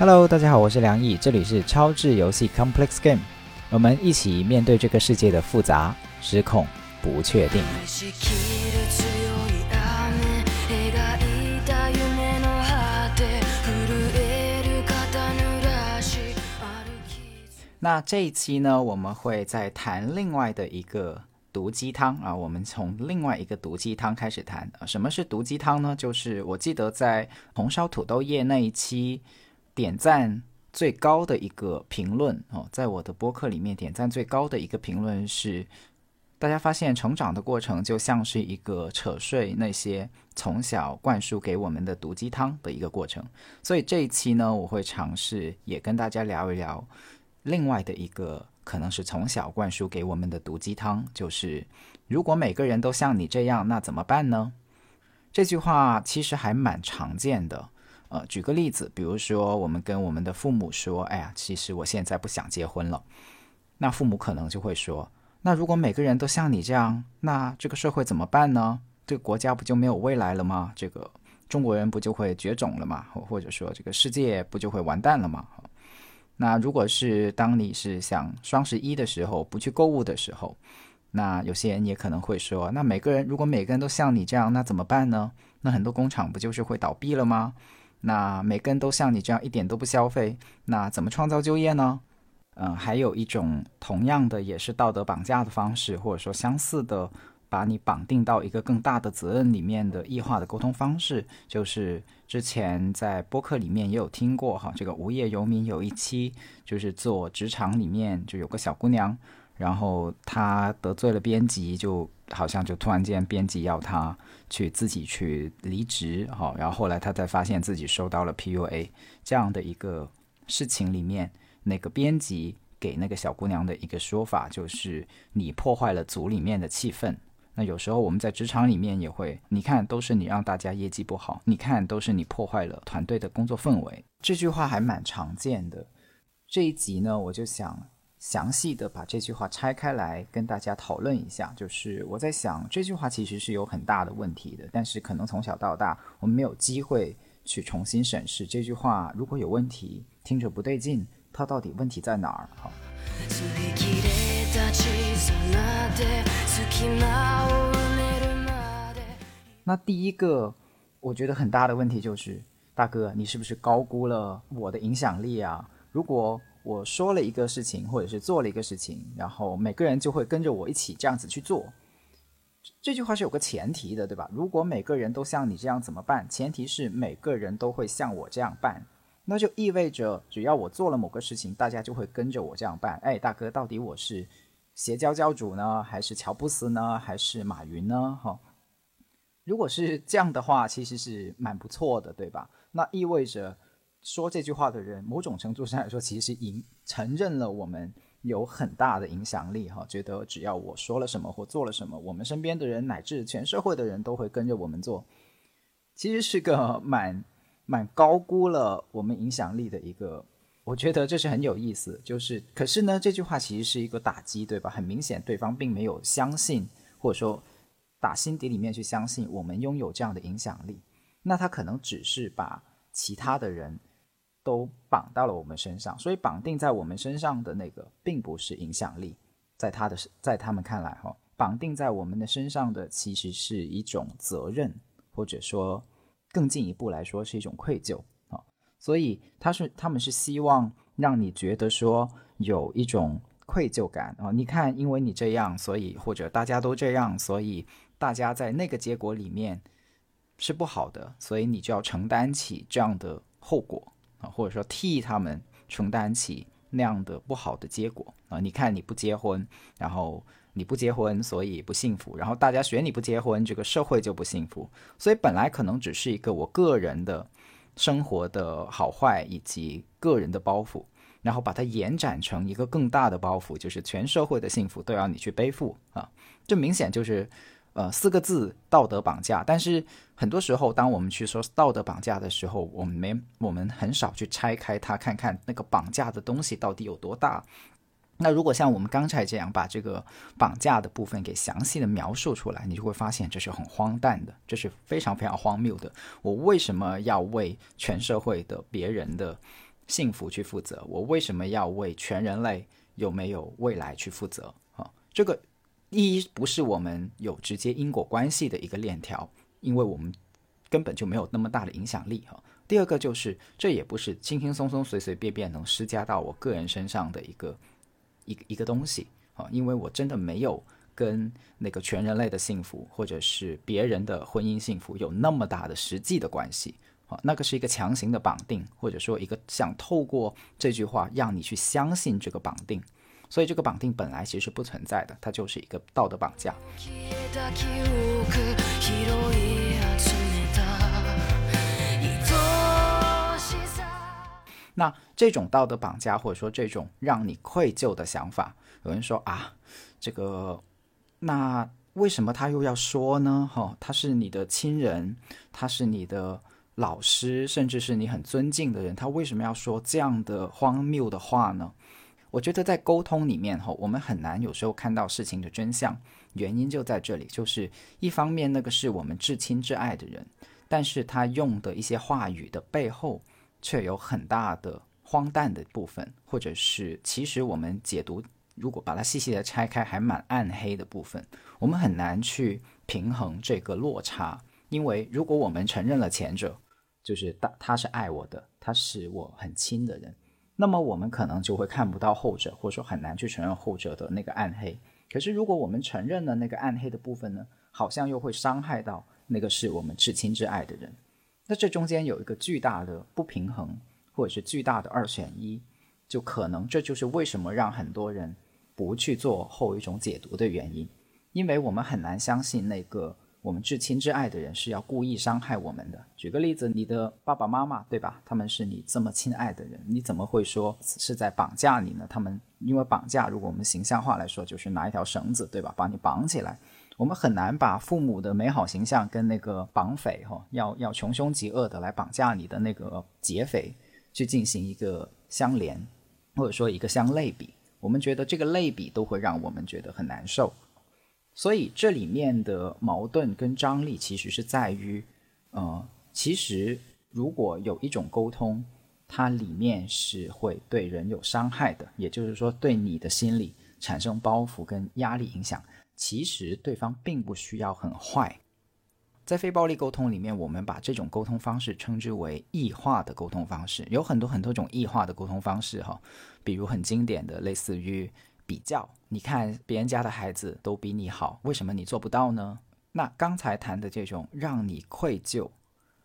Hello，大家好，我是梁毅，这里是超智游戏 Complex Game，我们一起面对这个世界的复杂、失控、不确定。那这一期呢，我们会再谈另外的一个毒鸡汤啊，我们从另外一个毒鸡汤开始谈。什么是毒鸡汤呢？就是我记得在红烧土豆叶那一期。点赞最高的一个评论哦，在我的播客里面点赞最高的一个评论是，大家发现成长的过程就像是一个扯碎那些从小灌输给我们的毒鸡汤的一个过程。所以这一期呢，我会尝试也跟大家聊一聊另外的一个可能是从小灌输给我们的毒鸡汤，就是如果每个人都像你这样，那怎么办呢？这句话其实还蛮常见的。呃，举个例子，比如说我们跟我们的父母说：“哎呀，其实我现在不想结婚了。”那父母可能就会说：“那如果每个人都像你这样，那这个社会怎么办呢？这个国家不就没有未来了吗？这个中国人不就会绝种了吗？或者说这个世界不就会完蛋了吗？”那如果是当你是想双十一的时候不去购物的时候，那有些人也可能会说：“那每个人如果每个人都像你这样，那怎么办呢？那很多工厂不就是会倒闭了吗？”那每个人都像你这样一点都不消费，那怎么创造就业呢？嗯，还有一种同样的也是道德绑架的方式，或者说相似的，把你绑定到一个更大的责任里面的异化的沟通方式，就是之前在播客里面也有听过哈，这个无业游民有一期就是做职场里面就有个小姑娘。然后他得罪了编辑，就好像就突然间编辑要他去自己去离职，哈，然后后来他才发现自己受到了 PUA 这样的一个事情里面，那个编辑给那个小姑娘的一个说法就是你破坏了组里面的气氛。那有时候我们在职场里面也会，你看都是你让大家业绩不好，你看都是你破坏了团队的工作氛围。这句话还蛮常见的。这一集呢，我就想。详细的把这句话拆开来跟大家讨论一下，就是我在想这句话其实是有很大的问题的，但是可能从小到大我们没有机会去重新审视这句话，如果有问题，听着不对劲，它到底问题在哪儿？哈。那第一个我觉得很大的问题就是，大哥，你是不是高估了我的影响力啊？如果我说了一个事情，或者是做了一个事情，然后每个人就会跟着我一起这样子去做。这句话是有个前提的，对吧？如果每个人都像你这样怎么办？前提是每个人都会像我这样办，那就意味着只要我做了某个事情，大家就会跟着我这样办。哎，大哥，到底我是邪教教主呢，还是乔布斯呢，还是马云呢？哈，如果是这样的话，其实是蛮不错的，对吧？那意味着。说这句话的人，某种程度上来说，其实影承认了我们有很大的影响力，哈，觉得只要我说了什么或做了什么，我们身边的人乃至全社会的人都会跟着我们做，其实是个蛮蛮高估了我们影响力的一个，我觉得这是很有意思。就是，可是呢，这句话其实是一个打击，对吧？很明显，对方并没有相信，或者说打心底里面去相信我们拥有这样的影响力，那他可能只是把其他的人。都绑到了我们身上，所以绑定在我们身上的那个并不是影响力，在他的在他们看来，哈，绑定在我们的身上的其实是一种责任，或者说更进一步来说是一种愧疚啊。所以他是他们是希望让你觉得说有一种愧疚感啊。你看，因为你这样，所以或者大家都这样，所以大家在那个结果里面是不好的，所以你就要承担起这样的后果。啊，或者说替他们承担起那样的不好的结果啊！你看你不结婚，然后你不结婚，所以不幸福，然后大家学你不结婚，这个社会就不幸福。所以本来可能只是一个我个人的生活的好坏以及个人的包袱，然后把它延展成一个更大的包袱，就是全社会的幸福都要你去背负啊！这明显就是。呃，四个字道德绑架。但是很多时候，当我们去说道德绑架的时候，我们没，我们很少去拆开它，看看那个绑架的东西到底有多大。那如果像我们刚才这样把这个绑架的部分给详细的描述出来，你就会发现这是很荒诞的，这是非常非常荒谬的。我为什么要为全社会的别人的幸福去负责？我为什么要为全人类有没有未来去负责？啊，这个一不是我们有直接因果关系的一个链条，因为我们根本就没有那么大的影响力哈。第二个就是，这也不是轻轻松松、随随便便能施加到我个人身上的一个一个一个东西啊，因为我真的没有跟那个全人类的幸福，或者是别人的婚姻幸福有那么大的实际的关系啊，那个是一个强行的绑定，或者说一个想透过这句话让你去相信这个绑定，所以这个绑定本来其实不存在的，它就是一个道德绑架。那这种道德绑架，或者说这种让你愧疚的想法，有人说啊，这个那为什么他又要说呢？哈，他是你的亲人，他是你的老师，甚至是你很尊敬的人，他为什么要说这样的荒谬的话呢？我觉得在沟通里面，哈，我们很难有时候看到事情的真相，原因就在这里，就是一方面那个是我们至亲至爱的人，但是他用的一些话语的背后。却有很大的荒诞的部分，或者是其实我们解读，如果把它细细的拆开，还蛮暗黑的部分。我们很难去平衡这个落差，因为如果我们承认了前者，就是他他是爱我的，他是我很亲的人，那么我们可能就会看不到后者，或者说很难去承认后者的那个暗黑。可是如果我们承认了那个暗黑的部分呢，好像又会伤害到那个是我们至亲至爱的人。那这中间有一个巨大的不平衡，或者是巨大的二选一，就可能这就是为什么让很多人不去做后一种解读的原因，因为我们很难相信那个我们至亲至爱的人是要故意伤害我们的。举个例子，你的爸爸妈妈，对吧？他们是你这么亲爱的人，你怎么会说是在绑架你呢？他们因为绑架，如果我们形象化来说，就是拿一条绳子，对吧，把你绑起来。我们很难把父母的美好形象跟那个绑匪哈，要要穷凶极恶的来绑架你的那个劫匪去进行一个相连，或者说一个相类比。我们觉得这个类比都会让我们觉得很难受。所以这里面的矛盾跟张力其实是在于，呃，其实如果有一种沟通，它里面是会对人有伤害的，也就是说对你的心理产生包袱跟压力影响。其实对方并不需要很坏，在非暴力沟通里面，我们把这种沟通方式称之为异化的沟通方式。有很多很多种异化的沟通方式，哈，比如很经典的，类似于比较，你看别人家的孩子都比你好，为什么你做不到呢？那刚才谈的这种让你愧疚，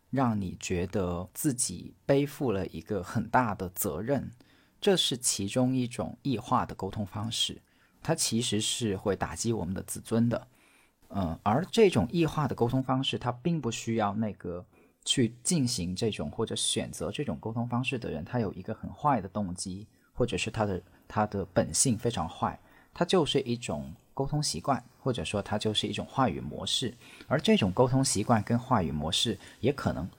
让你觉得自己背负了一个很大的责任，这是其中一种异化的沟通方式。它其实是会打击我们的自尊的，嗯，而这种异化的沟通方式，它并不需要那个去进行这种或者选择这种沟通方式的人，他有一个很坏的动机，或者是他的他的本性非常坏，它就是一种沟通习惯，或者说它就是一种话语模式，而这种沟通习惯跟话语模式，也可能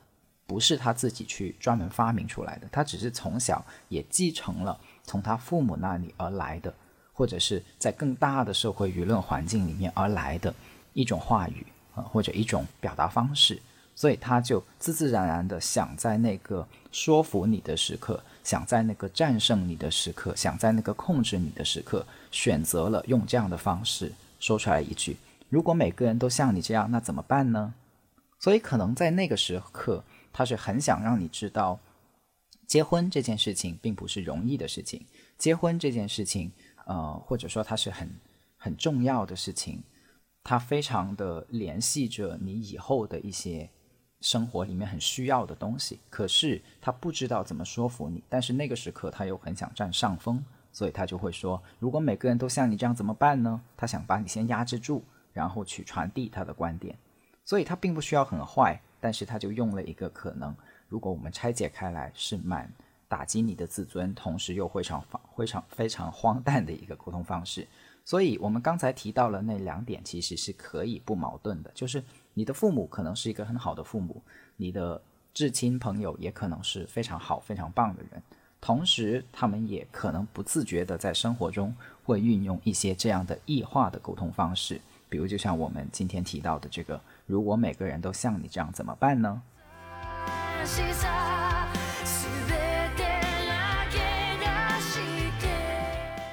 不是他自己去专门发明出来的，他只是从小也继承了从他父母那里而来的。或者是在更大的社会舆论环境里面而来的一种话语啊，或者一种表达方式，所以他就自自然然的想在那个说服你的时刻，想在那个战胜你的时刻，想在那个控制你的时刻，选择了用这样的方式说出来一句：“如果每个人都像你这样，那怎么办呢？”所以可能在那个时刻，他是很想让你知道，结婚这件事情并不是容易的事情，结婚这件事情。呃，或者说它是很很重要的事情，它非常的联系着你以后的一些生活里面很需要的东西。可是他不知道怎么说服你，但是那个时刻他又很想占上风，所以他就会说：如果每个人都像你这样怎么办呢？他想把你先压制住，然后去传递他的观点。所以他并不需要很坏，但是他就用了一个可能，如果我们拆解开来是蛮。打击你的自尊，同时又非常非常非常荒诞的一个沟通方式。所以，我们刚才提到了那两点，其实是可以不矛盾的。就是你的父母可能是一个很好的父母，你的至亲朋友也可能是非常好、非常棒的人。同时，他们也可能不自觉的在生活中会运用一些这样的异化的沟通方式。比如，就像我们今天提到的这个：如果每个人都像你这样，怎么办呢？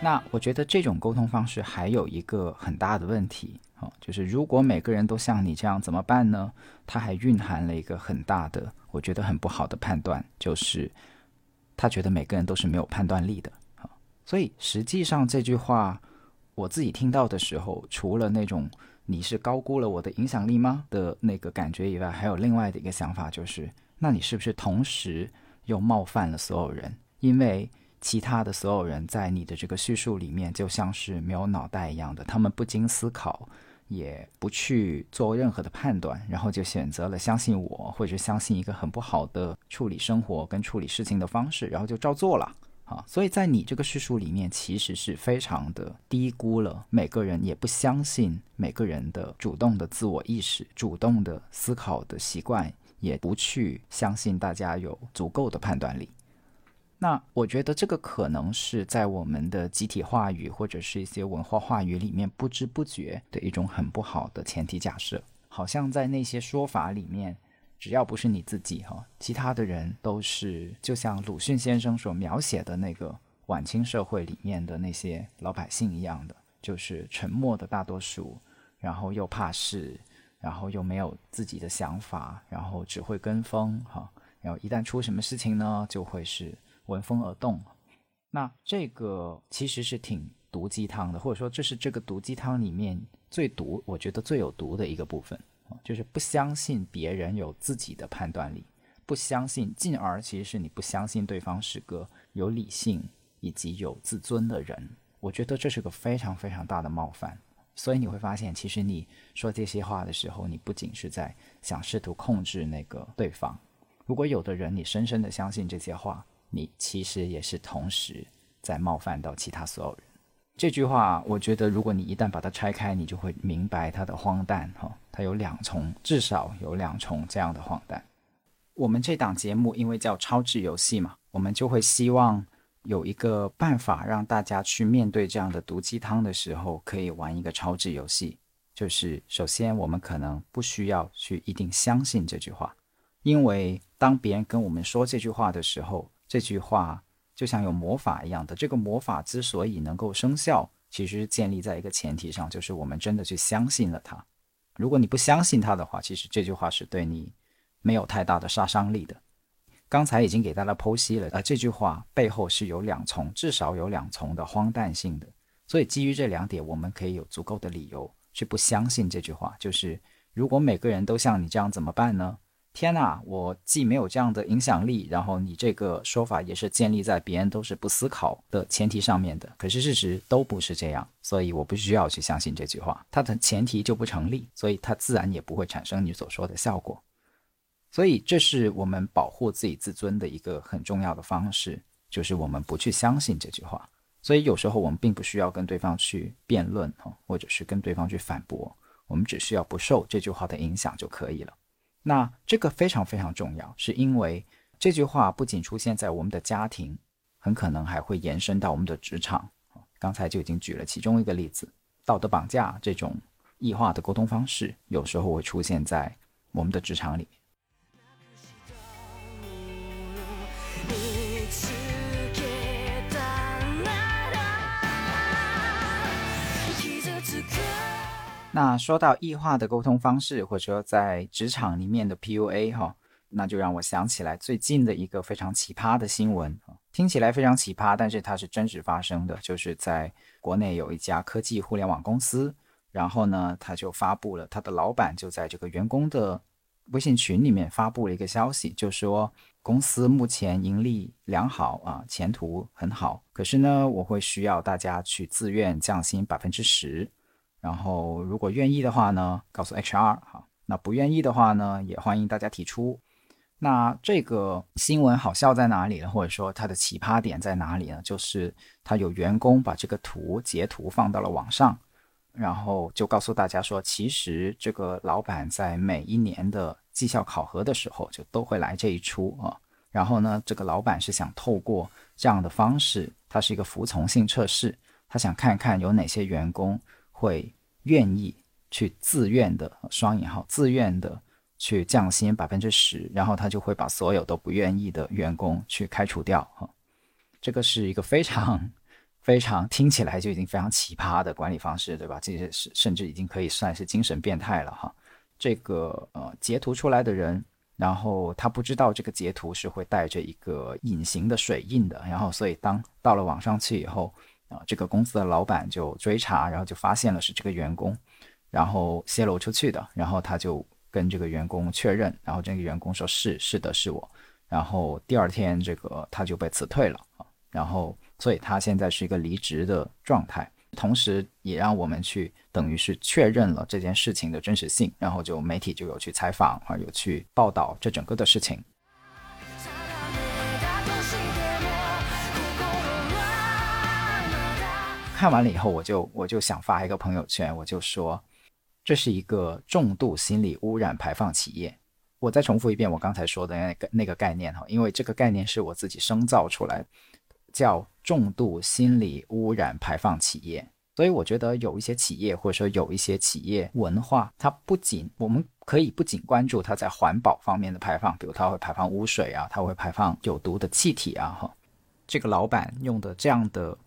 那我觉得这种沟通方式还有一个很大的问题，啊，就是如果每个人都像你这样怎么办呢？它还蕴含了一个很大的，我觉得很不好的判断，就是他觉得每个人都是没有判断力的，啊，所以实际上这句话我自己听到的时候，除了那种你是高估了我的影响力吗的那个感觉以外，还有另外的一个想法，就是那你是不是同时又冒犯了所有人？因为其他的所有人在你的这个叙述里面就像是没有脑袋一样的，他们不经思考，也不去做任何的判断，然后就选择了相信我，或者相信一个很不好的处理生活跟处理事情的方式，然后就照做了啊。所以在你这个叙述里面，其实是非常的低估了每个人，也不相信每个人的主动的自我意识、主动的思考的习惯，也不去相信大家有足够的判断力。那我觉得这个可能是在我们的集体话语或者是一些文化话语里面不知不觉的一种很不好的前提假设，好像在那些说法里面，只要不是你自己哈，其他的人都是就像鲁迅先生所描写的那个晚清社会里面的那些老百姓一样的，就是沉默的大多数，然后又怕事，然后又没有自己的想法，然后只会跟风哈，然后一旦出什么事情呢，就会是。闻风而动，那这个其实是挺毒鸡汤的，或者说这是这个毒鸡汤里面最毒，我觉得最有毒的一个部分就是不相信别人有自己的判断力，不相信，进而其实是你不相信对方是个有理性以及有自尊的人。我觉得这是个非常非常大的冒犯，所以你会发现，其实你说这些话的时候，你不仅是在想试图控制那个对方，如果有的人你深深的相信这些话。你其实也是同时在冒犯到其他所有人。这句话，我觉得如果你一旦把它拆开，你就会明白它的荒诞哈。它有两重，至少有两重这样的荒诞。我们这档节目因为叫超智游戏嘛，我们就会希望有一个办法让大家去面对这样的毒鸡汤的时候，可以玩一个超智游戏。就是首先，我们可能不需要去一定相信这句话，因为当别人跟我们说这句话的时候，这句话就像有魔法一样的，这个魔法之所以能够生效，其实建立在一个前提上，就是我们真的去相信了它。如果你不相信它的话，其实这句话是对你没有太大的杀伤力的。刚才已经给大家剖析了，呃，这句话背后是有两重，至少有两重的荒诞性的。所以基于这两点，我们可以有足够的理由去不相信这句话。就是如果每个人都像你这样怎么办呢？天呐，我既没有这样的影响力，然后你这个说法也是建立在别人都是不思考的前提上面的。可是事实都不是这样，所以我不需要去相信这句话，它的前提就不成立，所以它自然也不会产生你所说的效果。所以这是我们保护自己自尊的一个很重要的方式，就是我们不去相信这句话。所以有时候我们并不需要跟对方去辩论或者是跟对方去反驳，我们只需要不受这句话的影响就可以了。那这个非常非常重要，是因为这句话不仅出现在我们的家庭，很可能还会延伸到我们的职场。刚才就已经举了其中一个例子，道德绑架这种异化的沟通方式，有时候会出现在我们的职场里。那说到异化的沟通方式，或者说在职场里面的 PUA 哈，那就让我想起来最近的一个非常奇葩的新闻听起来非常奇葩，但是它是真实发生的，就是在国内有一家科技互联网公司，然后呢，他就发布了他的老板就在这个员工的微信群里面发布了一个消息，就说公司目前盈利良好啊，前途很好，可是呢，我会需要大家去自愿降薪百分之十。然后，如果愿意的话呢，告诉 HR 哈。那不愿意的话呢，也欢迎大家提出。那这个新闻好笑在哪里呢？或者说它的奇葩点在哪里呢？就是他有员工把这个图截图放到了网上，然后就告诉大家说，其实这个老板在每一年的绩效考核的时候，就都会来这一出啊。然后呢，这个老板是想透过这样的方式，它是一个服从性测试，他想看看有哪些员工。会愿意去自愿的双引号自愿的去降薪百分之十，然后他就会把所有都不愿意的员工去开除掉哈。这个是一个非常 非常听起来就已经非常奇葩的管理方式，对吧？这些是甚至已经可以算是精神变态了哈。这个呃截图出来的人，然后他不知道这个截图是会带着一个隐形的水印的，然后所以当到了网上去以后，啊，这个公司的老板就追查，然后就发现了是这个员工，然后泄露出去的，然后他就跟这个员工确认，然后这个员工说是是的是我，然后第二天这个他就被辞退了啊，然后。所以他现在是一个离职的状态，同时也让我们去等于是确认了这件事情的真实性，然后就媒体就有去采访啊，有去报道这整个的事情。看完了以后，我就我就想发一个朋友圈，我就说这是一个重度心理污染排放企业。我再重复一遍我刚才说的那个那个概念哈，因为这个概念是我自己生造出来，叫。重度心理污染排放企业，所以我觉得有一些企业或者说有一些企业文化，它不仅我们可以不仅关注它在环保方面的排放，比如它会排放污水啊，它会排放有毒的气体啊，哈，这个老板用的这样的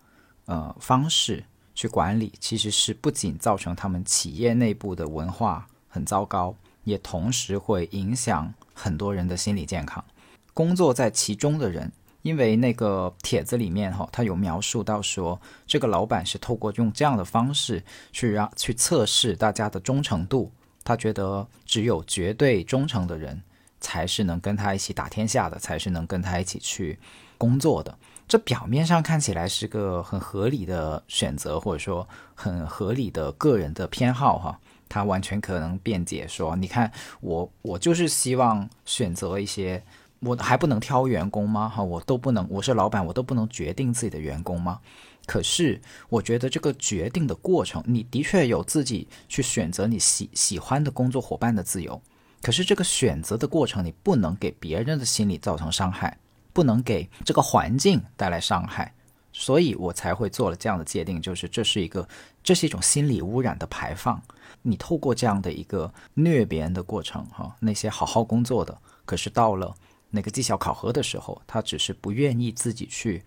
呃方式去管理，其实是不仅造成他们企业内部的文化很糟糕，也同时会影响很多人的心理健康，工作在其中的人。因为那个帖子里面哈，他有描述到说，这个老板是透过用这样的方式去让去测试大家的忠诚度。他觉得只有绝对忠诚的人才是能跟他一起打天下的，才是能跟他一起去工作的。这表面上看起来是个很合理的选择，或者说很合理的个人的偏好哈。他完全可能辩解说，你看我我就是希望选择一些。我还不能挑员工吗？哈，我都不能，我是老板，我都不能决定自己的员工吗？可是我觉得这个决定的过程，你的确有自己去选择你喜喜欢的工作伙伴的自由。可是这个选择的过程，你不能给别人的心理造成伤害，不能给这个环境带来伤害，所以我才会做了这样的界定，就是这是一个，这是一种心理污染的排放。你透过这样的一个虐别人的过程，哈，那些好好工作的，可是到了。那个绩效考核的时候，他只是不愿意自己去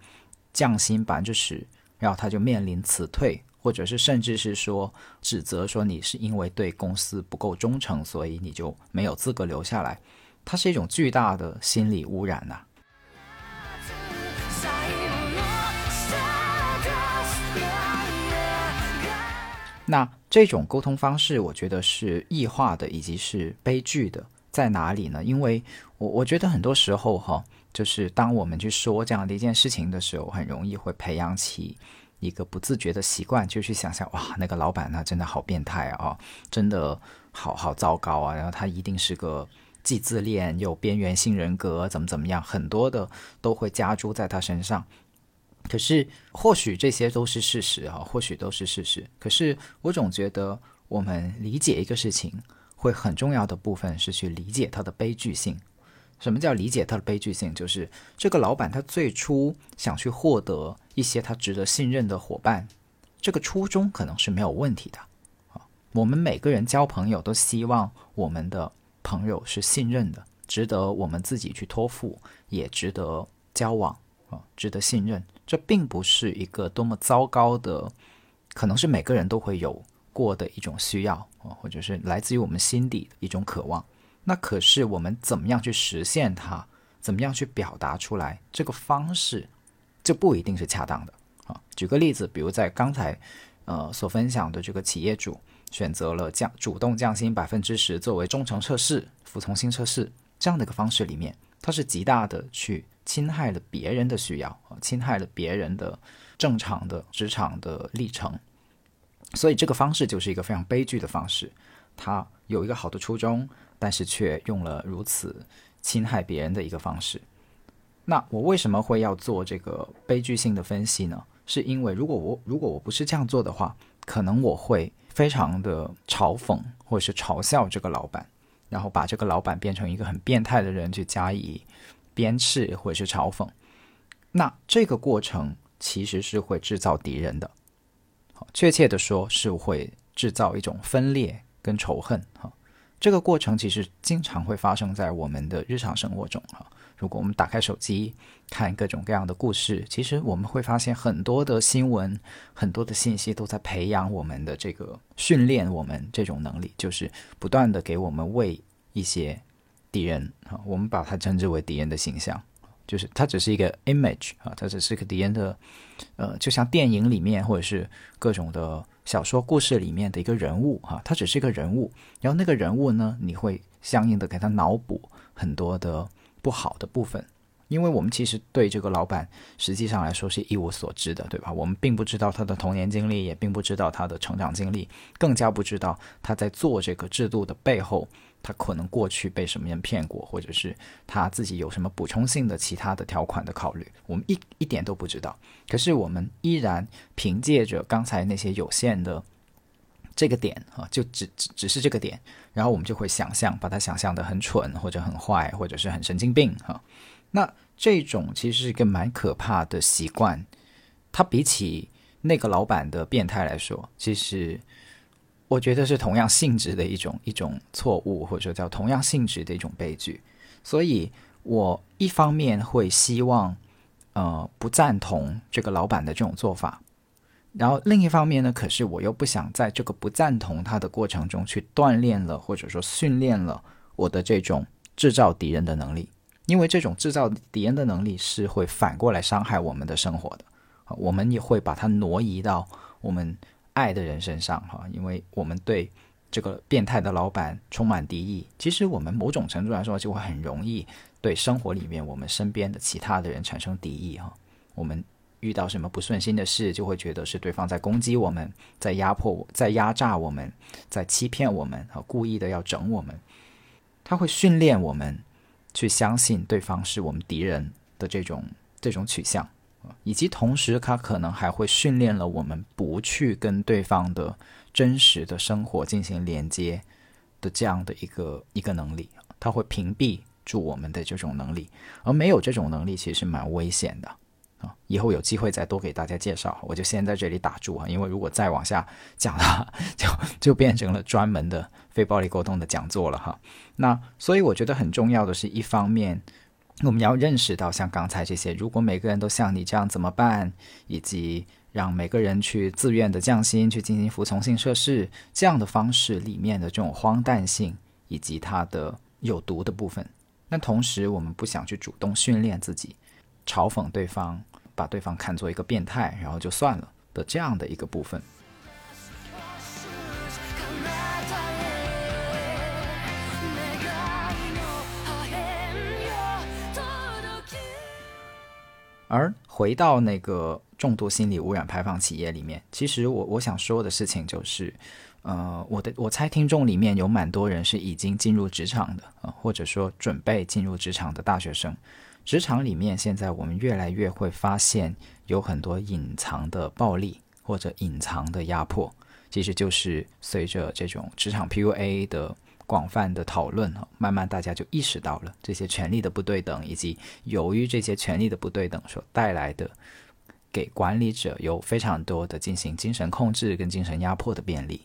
降薪百分之十，然后他就面临辞退，或者是甚至是说指责说你是因为对公司不够忠诚，所以你就没有资格留下来。它是一种巨大的心理污染呐。那这种沟通方式，我觉得是异化的，以及是悲剧的。在哪里呢？因为我我觉得很多时候哈，就是当我们去说这样的一件事情的时候，很容易会培养起一个不自觉的习惯，就去想象哇，那个老板他真的好变态啊，真的好好糟糕啊，然后他一定是个既自恋又边缘性人格，怎么怎么样，很多的都会加诸在他身上。可是或许这些都是事实啊，或许都是事实。可是我总觉得我们理解一个事情。会很重要的部分是去理解它的悲剧性。什么叫理解它的悲剧性？就是这个老板他最初想去获得一些他值得信任的伙伴，这个初衷可能是没有问题的。啊，我们每个人交朋友都希望我们的朋友是信任的，值得我们自己去托付，也值得交往啊，值得信任。这并不是一个多么糟糕的，可能是每个人都会有。过的一种需要啊，或者是来自于我们心底的一种渴望。那可是我们怎么样去实现它？怎么样去表达出来？这个方式就不一定是恰当的啊。举个例子，比如在刚才呃所分享的这个企业主选择了降主动降薪百分之十作为忠诚测试、服从性测试这样的一个方式里面，它是极大的去侵害了别人的需要，侵害了别人的正常的职场的历程。所以这个方式就是一个非常悲剧的方式，他有一个好的初衷，但是却用了如此侵害别人的一个方式。那我为什么会要做这个悲剧性的分析呢？是因为如果我如果我不是这样做的话，可能我会非常的嘲讽或者是嘲笑这个老板，然后把这个老板变成一个很变态的人去加以鞭笞或者是嘲讽。那这个过程其实是会制造敌人的。确切的说，是会制造一种分裂跟仇恨哈。这个过程其实经常会发生在我们的日常生活中哈。如果我们打开手机看各种各样的故事，其实我们会发现很多的新闻、很多的信息都在培养我们的这个训练我们这种能力，就是不断的给我们喂一些敌人啊，我们把它称之为敌人的形象，就是它只是一个 image 啊，它只是个敌人的，呃，就像电影里面或者是各种的。小说故事里面的一个人物哈，它只是一个人物，然后那个人物呢，你会相应的给他脑补很多的不好的部分，因为我们其实对这个老板实际上来说是一无所知的，对吧？我们并不知道他的童年经历，也并不知道他的成长经历，更加不知道他在做这个制度的背后。他可能过去被什么人骗过，或者是他自己有什么补充性的其他的条款的考虑，我们一一点都不知道。可是我们依然凭借着刚才那些有限的这个点啊，就只只只是这个点，然后我们就会想象，把它想象的很蠢，或者很坏，或者是很神经病哈。那这种其实是一个蛮可怕的习惯，它比起那个老板的变态来说，其实。我觉得是同样性质的一种一种错误，或者说叫同样性质的一种悲剧。所以，我一方面会希望，呃，不赞同这个老板的这种做法，然后另一方面呢，可是我又不想在这个不赞同他的过程中去锻炼了，或者说训练了我的这种制造敌人的能力，因为这种制造敌人的能力是会反过来伤害我们的生活的，我们也会把它挪移到我们。爱的人身上哈，因为我们对这个变态的老板充满敌意，其实我们某种程度来说就会很容易对生活里面我们身边的其他的人产生敌意哈。我们遇到什么不顺心的事，就会觉得是对方在攻击我们，在压迫我，在压榨我们，在欺骗我们和故意的要整我们。他会训练我们去相信对方是我们敌人的这种这种取向。以及同时，他可能还会训练了我们不去跟对方的真实的生活进行连接的这样的一个一个能力。他会屏蔽住我们的这种能力，而没有这种能力其实蛮危险的啊！以后有机会再多给大家介绍，我就先在这里打住啊，因为如果再往下讲的话，就就变成了专门的非暴力沟通的讲座了哈。那所以我觉得很重要的是一方面。我们要认识到，像刚才这些，如果每个人都像你这样怎么办？以及让每个人去自愿的降薪，去进行服从性测试，这样的方式里面的这种荒诞性，以及它的有毒的部分。那同时，我们不想去主动训练自己，嘲讽对方，把对方看作一个变态，然后就算了的这样的一个部分。而回到那个重度心理污染排放企业里面，其实我我想说的事情就是，呃，我的我猜听众里面有蛮多人是已经进入职场的啊，或者说准备进入职场的大学生。职场里面现在我们越来越会发现有很多隐藏的暴力或者隐藏的压迫，其实就是随着这种职场 PUA 的。广泛的讨论哈，慢慢大家就意识到了这些权力的不对等，以及由于这些权力的不对等所带来的给管理者有非常多的进行精神控制跟精神压迫的便利。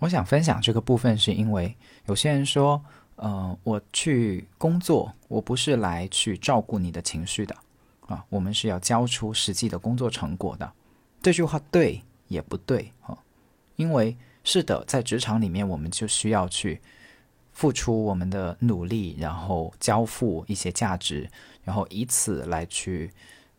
我想分享这个部分，是因为有些人说，呃，我去工作，我不是来去照顾你的情绪的啊，我们是要交出实际的工作成果的。这句话对也不对哈，因为是的，在职场里面，我们就需要去。付出我们的努力，然后交付一些价值，然后以此来去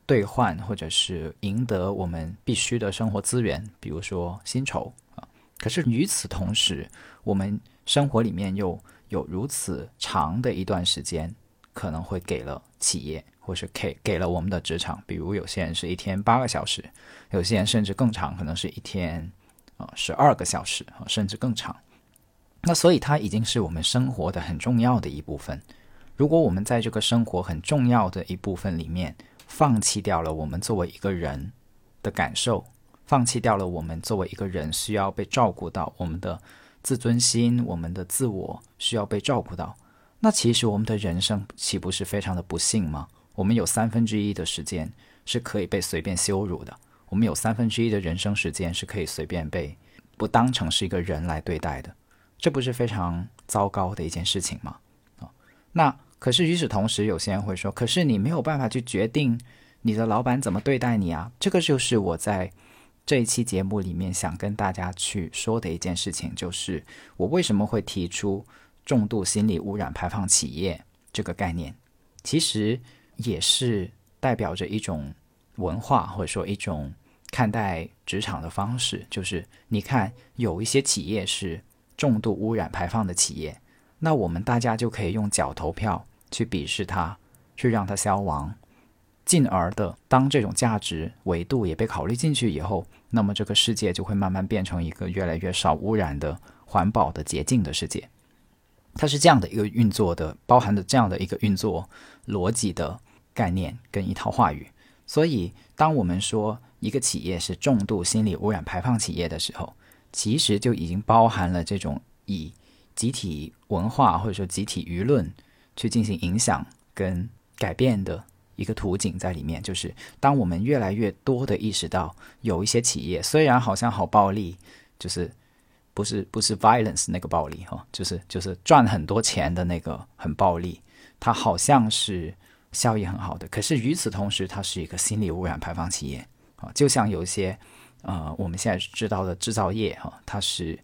兑换或者是赢得我们必须的生活资源，比如说薪酬啊。可是与此同时，我们生活里面又有如此长的一段时间，可能会给了企业，或是给给了我们的职场，比如有些人是一天八个小时，有些人甚至更长，可能是一天啊十二个小时啊，甚至更长。那所以它已经是我们生活的很重要的一部分。如果我们在这个生活很重要的一部分里面放弃掉了我们作为一个人的感受，放弃掉了我们作为一个人需要被照顾到我们的自尊心、我们的自我需要被照顾到，那其实我们的人生岂不是非常的不幸吗？我们有三分之一的时间是可以被随便羞辱的，我们有三分之一的人生时间是可以随便被不当成是一个人来对待的。这不是非常糟糕的一件事情吗？啊，那可是与此同时，有些人会说，可是你没有办法去决定你的老板怎么对待你啊。这个就是我在这一期节目里面想跟大家去说的一件事情，就是我为什么会提出重度心理污染排放企业这个概念，其实也是代表着一种文化，或者说一种看待职场的方式，就是你看有一些企业是。重度污染排放的企业，那我们大家就可以用脚投票去鄙视它，去让它消亡，进而的当这种价值维度也被考虑进去以后，那么这个世界就会慢慢变成一个越来越少污染的环保的洁净的世界。它是这样的一个运作的，包含着这样的一个运作逻辑的概念跟一套话语。所以，当我们说一个企业是重度心理污染排放企业的时候，其实就已经包含了这种以集体文化或者说集体舆论去进行影响跟改变的一个图景在里面。就是当我们越来越多的意识到，有一些企业虽然好像好暴力，就是不是不是 violence 那个暴力哈，就是就是赚很多钱的那个很暴力，它好像是效益很好的。可是与此同时，它是一个心理污染排放企业啊，就像有一些。呃，我们现在知道的制造业哈，它是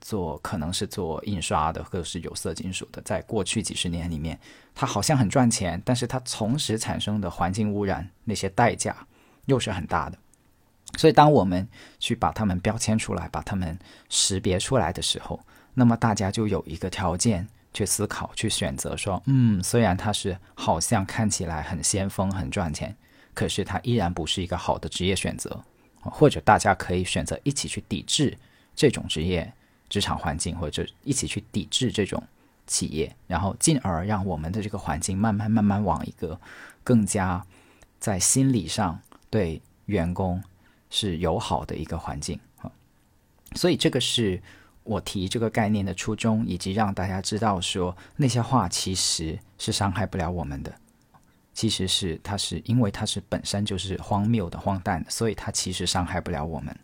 做可能是做印刷的，或者是有色金属的。在过去几十年里面，它好像很赚钱，但是它同时产生的环境污染那些代价又是很大的。所以，当我们去把它们标签出来，把它们识别出来的时候，那么大家就有一个条件去思考、去选择，说，嗯，虽然它是好像看起来很先锋、很赚钱，可是它依然不是一个好的职业选择。或者大家可以选择一起去抵制这种职业职场环境，或者一起去抵制这种企业，然后进而让我们的这个环境慢慢慢慢往一个更加在心理上对员工是友好的一个环境啊。所以这个是我提这个概念的初衷，以及让大家知道说那些话其实是伤害不了我们的。其实是它是因为它是本身就是荒谬的、荒诞的，所以它其实伤害不了我们。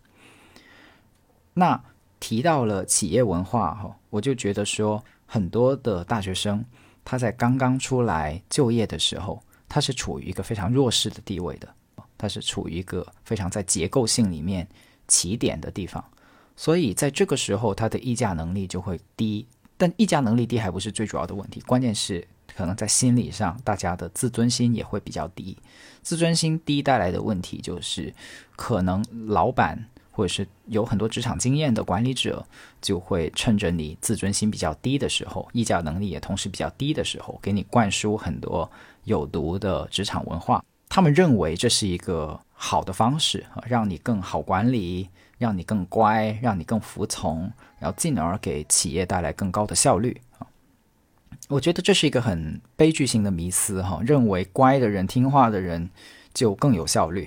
那提到了企业文化哈，我就觉得说很多的大学生他在刚刚出来就业的时候，他是处于一个非常弱势的地位的，他是处于一个非常在结构性里面起点的地方，所以在这个时候他的议价能力就会低。但议价能力低还不是最主要的问题，关键是。可能在心理上，大家的自尊心也会比较低。自尊心低带来的问题就是，可能老板或者是有很多职场经验的管理者，就会趁着你自尊心比较低的时候，议价能力也同时比较低的时候，给你灌输很多有毒的职场文化。他们认为这是一个好的方式，让你更好管理，让你更乖，让你更服从，然后进而给企业带来更高的效率。我觉得这是一个很悲剧性的迷思哈，认为乖的人、听话的人就更有效率。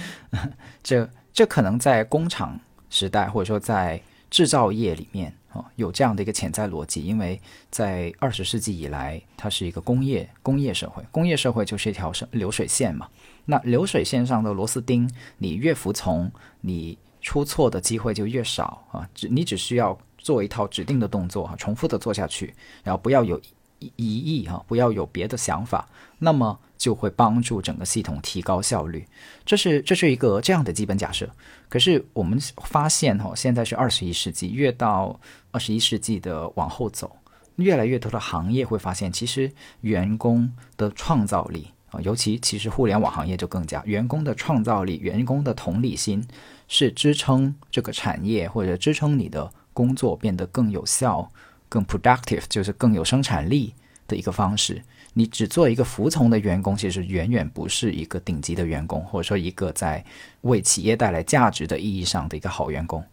这这可能在工厂时代，或者说在制造业里面啊，有这样的一个潜在逻辑。因为在二十世纪以来，它是一个工业工业社会，工业社会就是一条流水线嘛。那流水线上的螺丝钉，你越服从，你出错的机会就越少啊。只你只需要。做一套指定的动作哈，重复的做下去，然后不要有疑义哈，不要有别的想法，那么就会帮助整个系统提高效率。这是这是一个这样的基本假设。可是我们发现哈，现在是二十一世纪，越到二十一世纪的往后走，越来越多的行业会发现，其实员工的创造力啊，尤其其实互联网行业就更加，员工的创造力、员工的同理心是支撑这个产业或者支撑你的。工作变得更有效、更 productive，就是更有生产力的一个方式。你只做一个服从的员工，其实远远不是一个顶级的员工，或者说一个在为企业带来价值的意义上的一个好员工。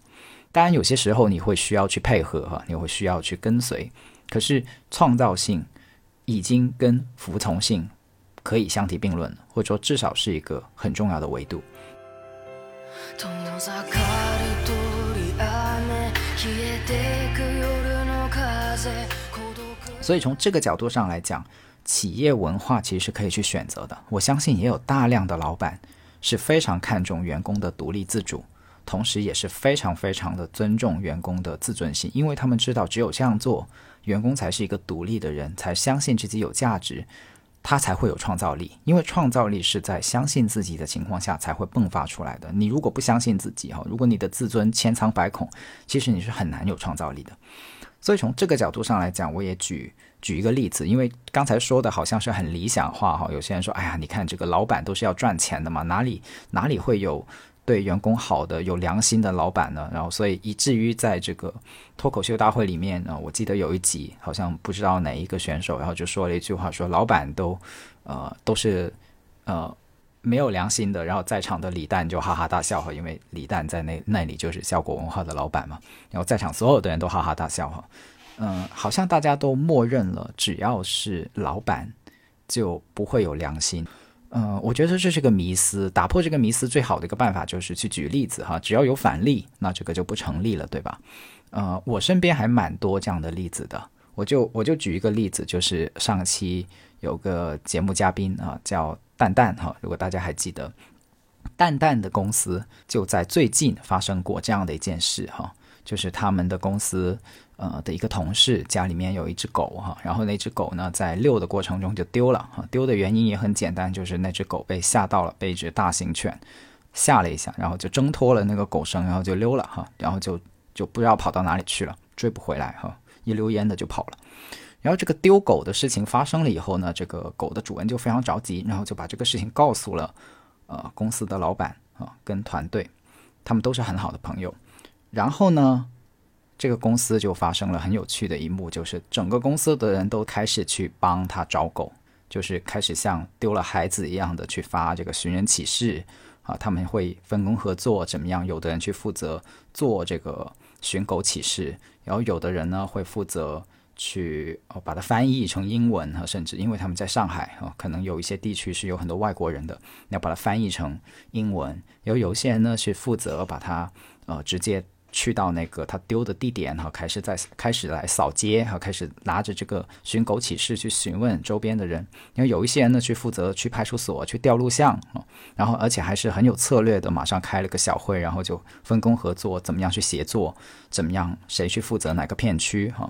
当然，有些时候你会需要去配合哈，你会需要去跟随。可是创造性已经跟服从性可以相提并论，或者说至少是一个很重要的维度。所以从这个角度上来讲，企业文化其实是可以去选择的。我相信也有大量的老板是非常看重员工的独立自主，同时也是非常非常的尊重员工的自尊心，因为他们知道只有这样做，员工才是一个独立的人，才相信自己有价值。他才会有创造力，因为创造力是在相信自己的情况下才会迸发出来的。你如果不相信自己哈，如果你的自尊千疮百孔，其实你是很难有创造力的。所以从这个角度上来讲，我也举举一个例子，因为刚才说的好像是很理想化哈。有些人说，哎呀，你看这个老板都是要赚钱的嘛，哪里哪里会有？对员工好的、有良心的老板呢，然后所以以至于在这个脱口秀大会里面呢，我记得有一集好像不知道哪一个选手，然后就说了一句话，说老板都呃都是呃没有良心的，然后在场的李诞就哈哈大笑哈，因为李诞在那那里就是效果文化的老板嘛，然后在场所有的人都哈哈大笑哈，嗯，好像大家都默认了，只要是老板就不会有良心。嗯，我觉得这是个迷思。打破这个迷思最好的一个办法就是去举例子哈，只要有反例，那这个就不成立了，对吧？呃，我身边还蛮多这样的例子的。我就我就举一个例子，就是上期有个节目嘉宾啊，叫蛋蛋哈，如果大家还记得，蛋蛋的公司就在最近发生过这样的一件事哈，就是他们的公司。呃的一个同事家里面有一只狗哈，然后那只狗呢在遛的过程中就丢了哈，丢的原因也很简单，就是那只狗被吓到了，被一只大型犬吓了一下，然后就挣脱了那个狗绳，然后就溜了哈，然后就就不知道跑到哪里去了，追不回来哈，一溜烟的就跑了。然后这个丢狗的事情发生了以后呢，这个狗的主人就非常着急，然后就把这个事情告诉了呃公司的老板啊跟团队，他们都是很好的朋友，然后呢。这个公司就发生了很有趣的一幕，就是整个公司的人都开始去帮他找狗，就是开始像丢了孩子一样的去发这个寻人启事啊，他们会分工合作，怎么样？有的人去负责做这个寻狗启事，然后有的人呢会负责去哦把它翻译成英文啊，甚至因为他们在上海啊，可能有一些地区是有很多外国人的，要把它翻译成英文，然后有些人呢去负责把它呃直接。去到那个他丢的地点哈，开始在开始来扫街哈，开始拿着这个寻狗启事去询问周边的人。因为有一些人呢去负责去派出所去调录像，然后而且还是很有策略的，马上开了个小会，然后就分工合作，怎么样去协作，怎么样谁去负责哪个片区哈，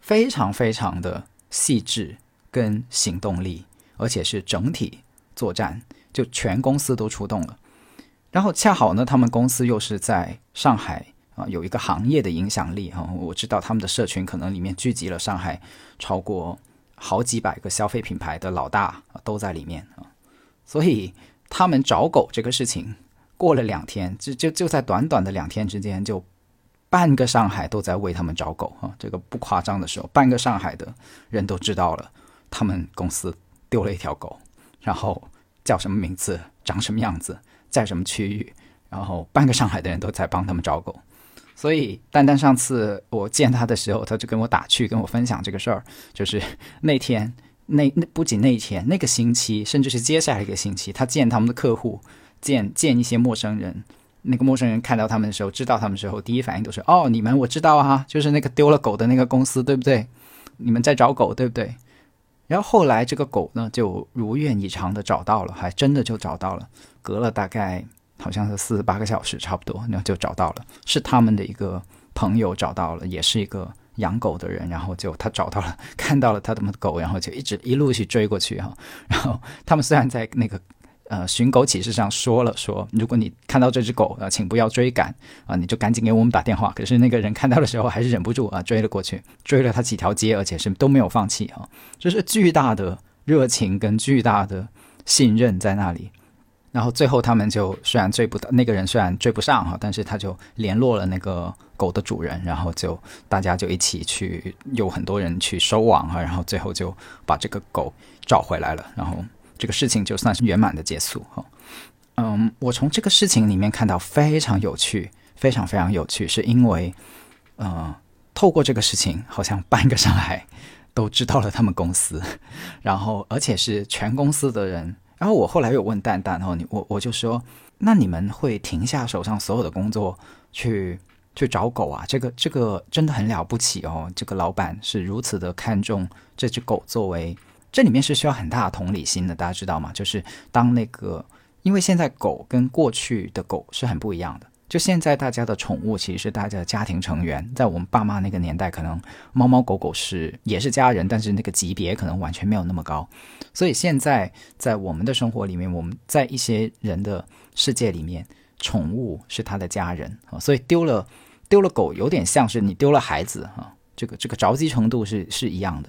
非常非常的细致跟行动力，而且是整体作战，就全公司都出动了。然后恰好呢，他们公司又是在上海啊，有一个行业的影响力啊。我知道他们的社群可能里面聚集了上海超过好几百个消费品牌的老大都在里面啊。所以他们找狗这个事情，过了两天，就就就在短短的两天之间，就半个上海都在为他们找狗啊。这个不夸张的时候，半个上海的人都知道了，他们公司丢了一条狗，然后叫什么名字，长什么样子。在什么区域？然后半个上海的人都在帮他们找狗，所以丹丹上次我见他的时候，他就跟我打趣，跟我分享这个事儿，就是那天那那不仅那一天，那个星期，甚至是接下来一个星期，他见他们的客户，见见一些陌生人，那个陌生人看到他们的时候，知道他们的时候，第一反应都是哦，你们我知道啊，就是那个丢了狗的那个公司，对不对？你们在找狗，对不对？然后后来这个狗呢，就如愿以偿的找到了，还真的就找到了。隔了大概好像是四十八个小时，差不多，然后就找到了，是他们的一个朋友找到了，也是一个养狗的人，然后就他找到了，看到了他的狗，然后就一直一路去追过去哈。然后他们虽然在那个。呃，寻狗启事上说了说，如果你看到这只狗啊，请不要追赶啊，你就赶紧给我们打电话。可是那个人看到的时候还是忍不住啊，追了过去，追了他几条街，而且是都没有放弃啊，这是巨大的热情跟巨大的信任在那里。然后最后他们就虽然追不到那个人，虽然追不上哈，但是他就联络了那个狗的主人，然后就大家就一起去，有很多人去收网哈，然后最后就把这个狗找回来了，然后。这个事情就算是圆满的结束哈，嗯，我从这个事情里面看到非常有趣，非常非常有趣，是因为，呃，透过这个事情，好像半个上海都知道了他们公司，然后而且是全公司的人。然后我后来有问蛋蛋，然后你我我就说，那你们会停下手上所有的工作去去找狗啊？这个这个真的很了不起哦，这个老板是如此的看重这只狗作为。这里面是需要很大的同理心的，大家知道吗？就是当那个因为现在狗跟过去的狗是很不一样的。就现在大家的宠物其实是大家的家庭成员，在我们爸妈那个年代，可能猫猫狗狗是也是家人，但是那个级别可能完全没有那么高。所以现在在我们的生活里面，我们在一些人的世界里面，宠物是他的家人啊。所以丢了丢了狗，有点像是你丢了孩子啊。这个这个着急程度是是一样的。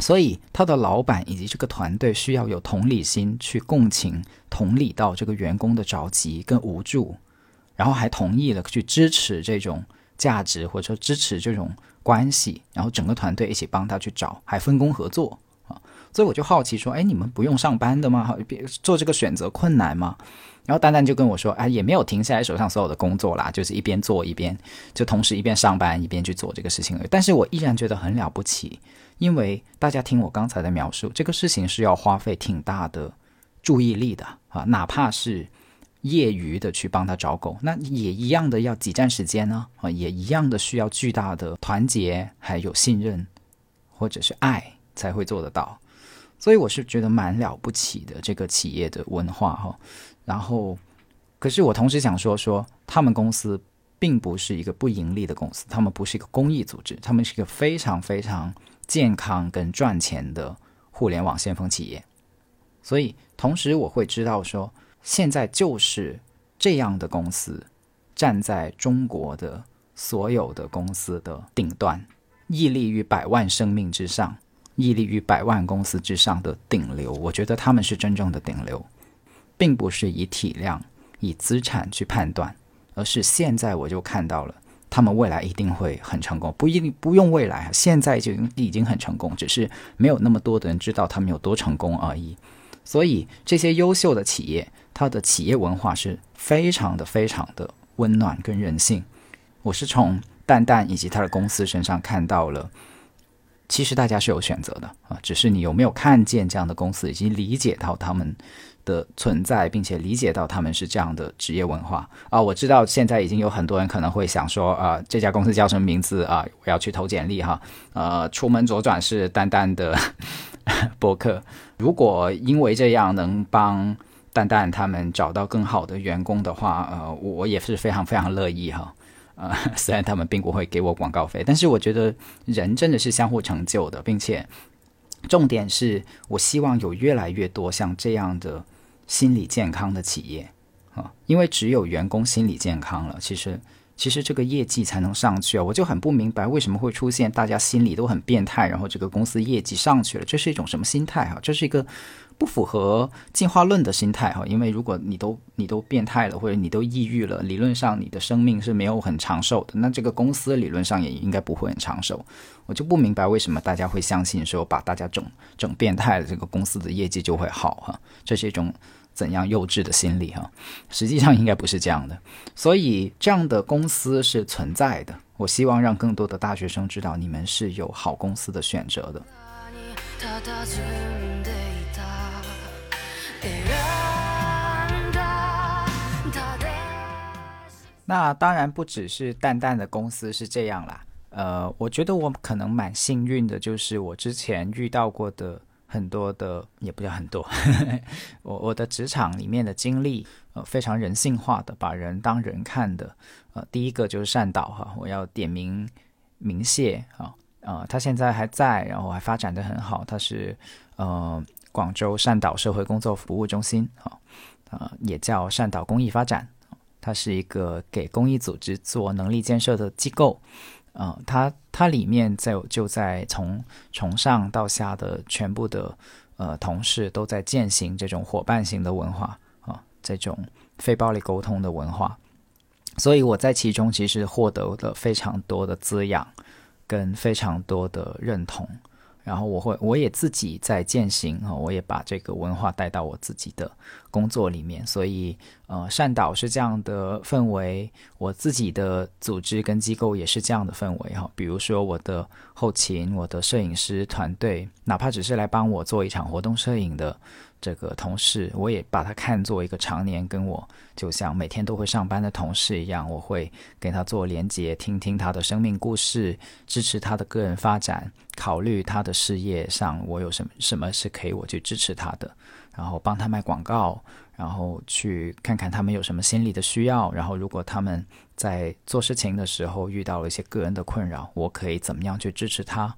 所以他的老板以及这个团队需要有同理心，去共情、同理到这个员工的着急跟无助。然后还同意了去支持这种价值，或者说支持这种关系，然后整个团队一起帮他去找，还分工合作啊。所以我就好奇说，哎，你们不用上班的吗？别做这个选择困难吗？然后丹丹就跟我说，哎，也没有停下来手上所有的工作啦，就是一边做一边就同时一边上班一边去做这个事情。但是我依然觉得很了不起，因为大家听我刚才的描述，这个事情是要花费挺大的注意力的啊，哪怕是。业余的去帮他找狗，那也一样的要挤占时间呢，啊，也一样的需要巨大的团结，还有信任，或者是爱才会做得到。所以我是觉得蛮了不起的这个企业的文化哈。然后，可是我同时想说说，他们公司并不是一个不盈利的公司，他们不是一个公益组织，他们是一个非常非常健康跟赚钱的互联网先锋企业。所以，同时我会知道说。现在就是这样的公司，站在中国的所有的公司的顶端，屹立于百万生命之上，屹立于百万公司之上的顶流。我觉得他们是真正的顶流，并不是以体量、以资产去判断，而是现在我就看到了，他们未来一定会很成功。不一定不用未来，现在就已经很成功，只是没有那么多的人知道他们有多成功而已。所以这些优秀的企业。它的企业文化是非常的、非常的温暖跟人性。我是从蛋蛋以及他的公司身上看到了，其实大家是有选择的啊，只是你有没有看见这样的公司，以及理解到他们的存在，并且理解到他们是这样的职业文化啊。我知道现在已经有很多人可能会想说啊，这家公司叫什么名字啊？我要去投简历哈。呃，出门左转是蛋蛋的 博客。如果因为这样能帮。蛋蛋他们找到更好的员工的话，呃，我也是非常非常乐意哈。呃，虽然他们并不会给我广告费，但是我觉得人真的是相互成就的，并且重点是我希望有越来越多像这样的心理健康的企业啊，因为只有员工心理健康了，其实其实这个业绩才能上去啊。我就很不明白为什么会出现大家心理都很变态，然后这个公司业绩上去了，这是一种什么心态哈？这是一个。不符合进化论的心态哈，因为如果你都你都变态了，或者你都抑郁了，理论上你的生命是没有很长寿的，那这个公司理论上也应该不会很长寿。我就不明白为什么大家会相信说把大家整整变态了，这个公司的业绩就会好哈，这是一种怎样幼稚的心理哈？实际上应该不是这样的，所以这样的公司是存在的。我希望让更多的大学生知道，你们是有好公司的选择的。那当然不只是淡淡的公司是这样啦，呃，我觉得我可能蛮幸运的，就是我之前遇到过的很多的，也不叫很多，我我的职场里面的经历，呃，非常人性化的，把人当人看的，呃，第一个就是善导哈，我要点名明谢啊，呃，他现在还在，然后还发展的很好，他是呃广州善导社会工作服务中心啊，呃，也叫善导公益发展。它是一个给公益组织做能力建设的机构，呃，它它里面在就在从从上到下的全部的呃同事都在践行这种伙伴型的文化啊，这种非暴力沟通的文化，所以我在其中其实获得了非常多的滋养跟非常多的认同。然后我会，我也自己在践行啊，我也把这个文化带到我自己的工作里面。所以，呃，善导是这样的氛围，我自己的组织跟机构也是这样的氛围哈。比如说，我的后勤、我的摄影师团队，哪怕只是来帮我做一场活动摄影的。这个同事，我也把他看作一个常年跟我就像每天都会上班的同事一样，我会跟他做连接，听听他的生命故事，支持他的个人发展，考虑他的事业上我有什么什么是可以我去支持他的，然后帮他卖广告，然后去看看他们有什么心理的需要，然后如果他们在做事情的时候遇到了一些个人的困扰，我可以怎么样去支持他？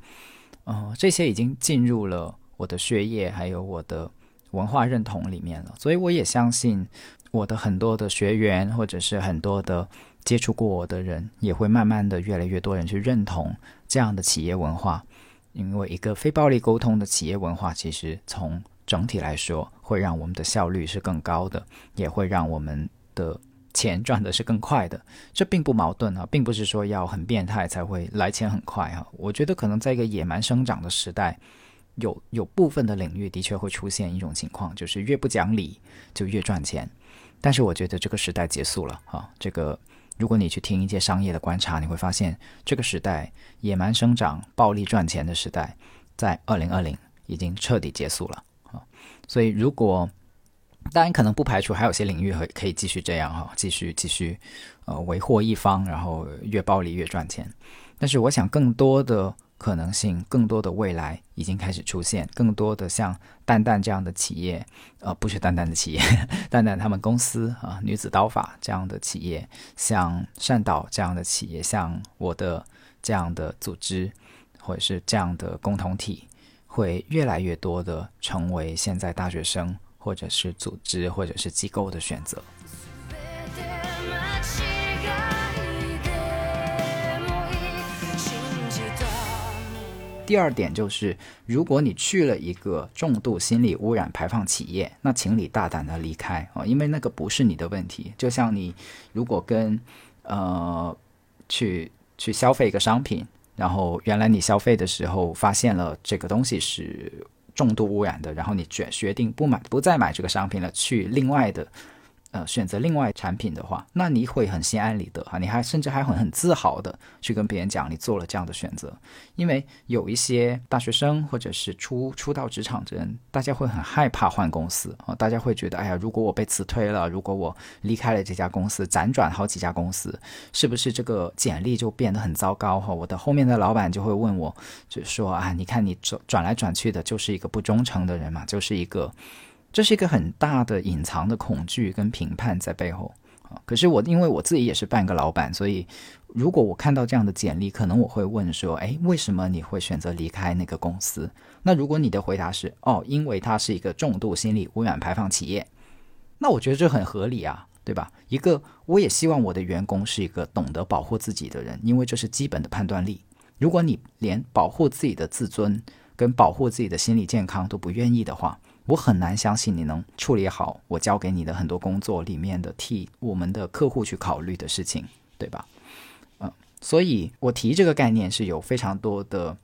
嗯，这些已经进入了我的血液，还有我的文化认同里面了，所以我也相信我的很多的学员，或者是很多的接触过我的人，也会慢慢的越来越多人去认同这样的企业文化。因为一个非暴力沟通的企业文化，其实从整体来说，会让我们的效率是更高的，也会让我们的钱赚的是更快的。这并不矛盾啊，并不是说要很变态才会来钱很快啊。我觉得可能在一个野蛮生长的时代，有有部分的领域的确会出现一种情况，就是越不讲理就越赚钱。但是我觉得这个时代结束了啊，这个。如果你去听一些商业的观察，你会发现这个时代野蛮生长、暴力赚钱的时代，在二零二零已经彻底结束了啊！所以，如果当然可能不排除还有些领域可可以继续这样哈，继续继续呃为祸一方，然后越暴力越赚钱。但是，我想更多的。可能性更多的未来已经开始出现，更多的像蛋蛋这样的企业，呃，不是蛋蛋的企业，蛋蛋他们公司啊，女子刀法这样的企业，像善导这样的企业，像我的这样的组织，或者是这样的共同体，会越来越多的成为现在大学生或者是组织或者是机构的选择。第二点就是，如果你去了一个重度心理污染排放企业，那请你大胆的离开啊，因为那个不是你的问题。就像你如果跟呃去去消费一个商品，然后原来你消费的时候发现了这个东西是重度污染的，然后你决决定不买不再买这个商品了，去另外的。呃，选择另外产品的话，那你会很心安理得哈，你还甚至还会很自豪的去跟别人讲你做了这样的选择，因为有一些大学生或者是初初到职场的人，大家会很害怕换公司啊，大家会觉得，哎呀，如果我被辞退了，如果我离开了这家公司，辗转好几家公司，是不是这个简历就变得很糟糕哈？我的后面的老板就会问我，就说啊，你看你转转来转去的，就是一个不忠诚的人嘛，就是一个。这是一个很大的隐藏的恐惧跟评判在背后啊。可是我因为我自己也是半个老板，所以如果我看到这样的简历，可能我会问说：哎，为什么你会选择离开那个公司？那如果你的回答是哦，因为它是一个重度心理污染排放企业，那我觉得这很合理啊，对吧？一个我也希望我的员工是一个懂得保护自己的人，因为这是基本的判断力。如果你连保护自己的自尊跟保护自己的心理健康都不愿意的话，我很难相信你能处理好我交给你的很多工作里面的替我们的客户去考虑的事情，对吧？嗯，所以我提这个概念是有非常多的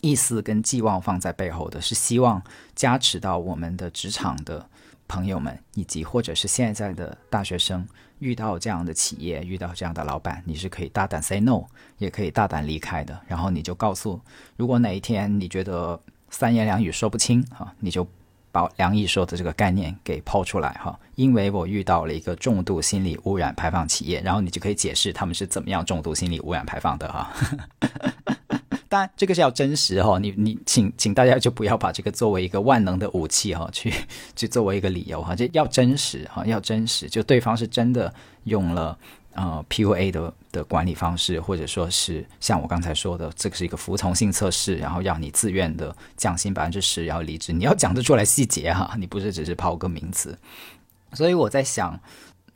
意思跟寄望放在背后的，是希望加持到我们的职场的朋友们，以及或者是现在的大学生遇到这样的企业，遇到这样的老板，你是可以大胆 say no，也可以大胆离开的。然后你就告诉，如果哪一天你觉得三言两语说不清哈，你就。把梁毅说的这个概念给抛出来哈，因为我遇到了一个重度心理污染排放企业，然后你就可以解释他们是怎么样重度心理污染排放的哈。当然，这个是要真实哈，你你请请大家就不要把这个作为一个万能的武器哈，去去作为一个理由哈，这要真实哈，要真实，就对方是真的用了。呃，PUA 的的管理方式，或者说是像我刚才说的，这个是一个服从性测试，然后让你自愿的降薪百分之十，然后离职，你要讲得出来细节哈，你不是只是抛个名词。所以我在想，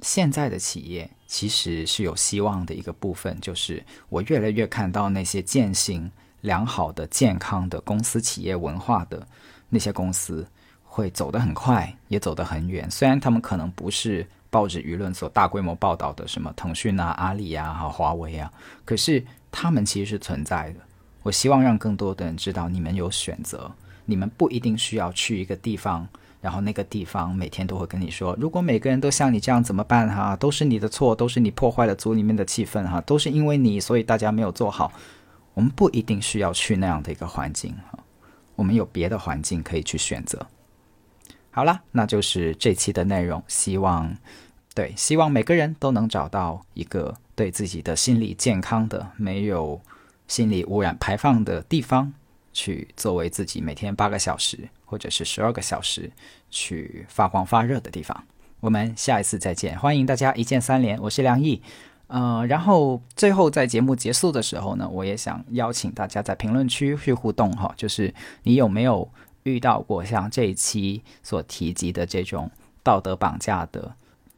现在的企业其实是有希望的一个部分，就是我越来越看到那些践行良好的、健康的公司企业文化的那些公司，会走得很快，也走得很远。虽然他们可能不是。报纸舆论所大规模报道的什么腾讯啊、阿里啊、哈华为啊，可是他们其实是存在的。我希望让更多的人知道，你们有选择，你们不一定需要去一个地方，然后那个地方每天都会跟你说，如果每个人都像你这样怎么办？哈，都是你的错，都是你破坏了组里面的气氛，哈，都是因为你，所以大家没有做好。我们不一定需要去那样的一个环境，哈，我们有别的环境可以去选择。好了，那就是这期的内容。希望，对，希望每个人都能找到一个对自己的心理健康的、没有心理污染排放的地方，去作为自己每天八个小时或者是十二个小时去发光发热的地方。我们下一次再见，欢迎大家一键三连，我是梁毅。呃，然后最后在节目结束的时候呢，我也想邀请大家在评论区去互动哈，就是你有没有遇到过像这一期所提及的这种道德绑架的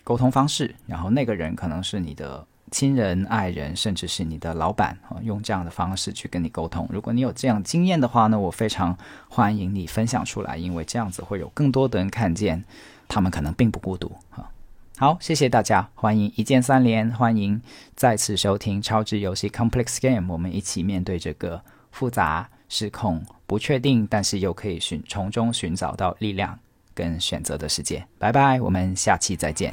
沟通方式？然后那个人可能是你的亲人、爱人，甚至是你的老板啊，用这样的方式去跟你沟通。如果你有这样经验的话呢，我非常欢迎你分享出来，因为这样子会有更多的人看见，他们可能并不孤独哈。好，谢谢大家，欢迎一键三连，欢迎再次收听超值游戏 Complex Game，我们一起面对这个复杂、失控、不确定，但是又可以寻从中寻找到力量跟选择的世界。拜拜，我们下期再见。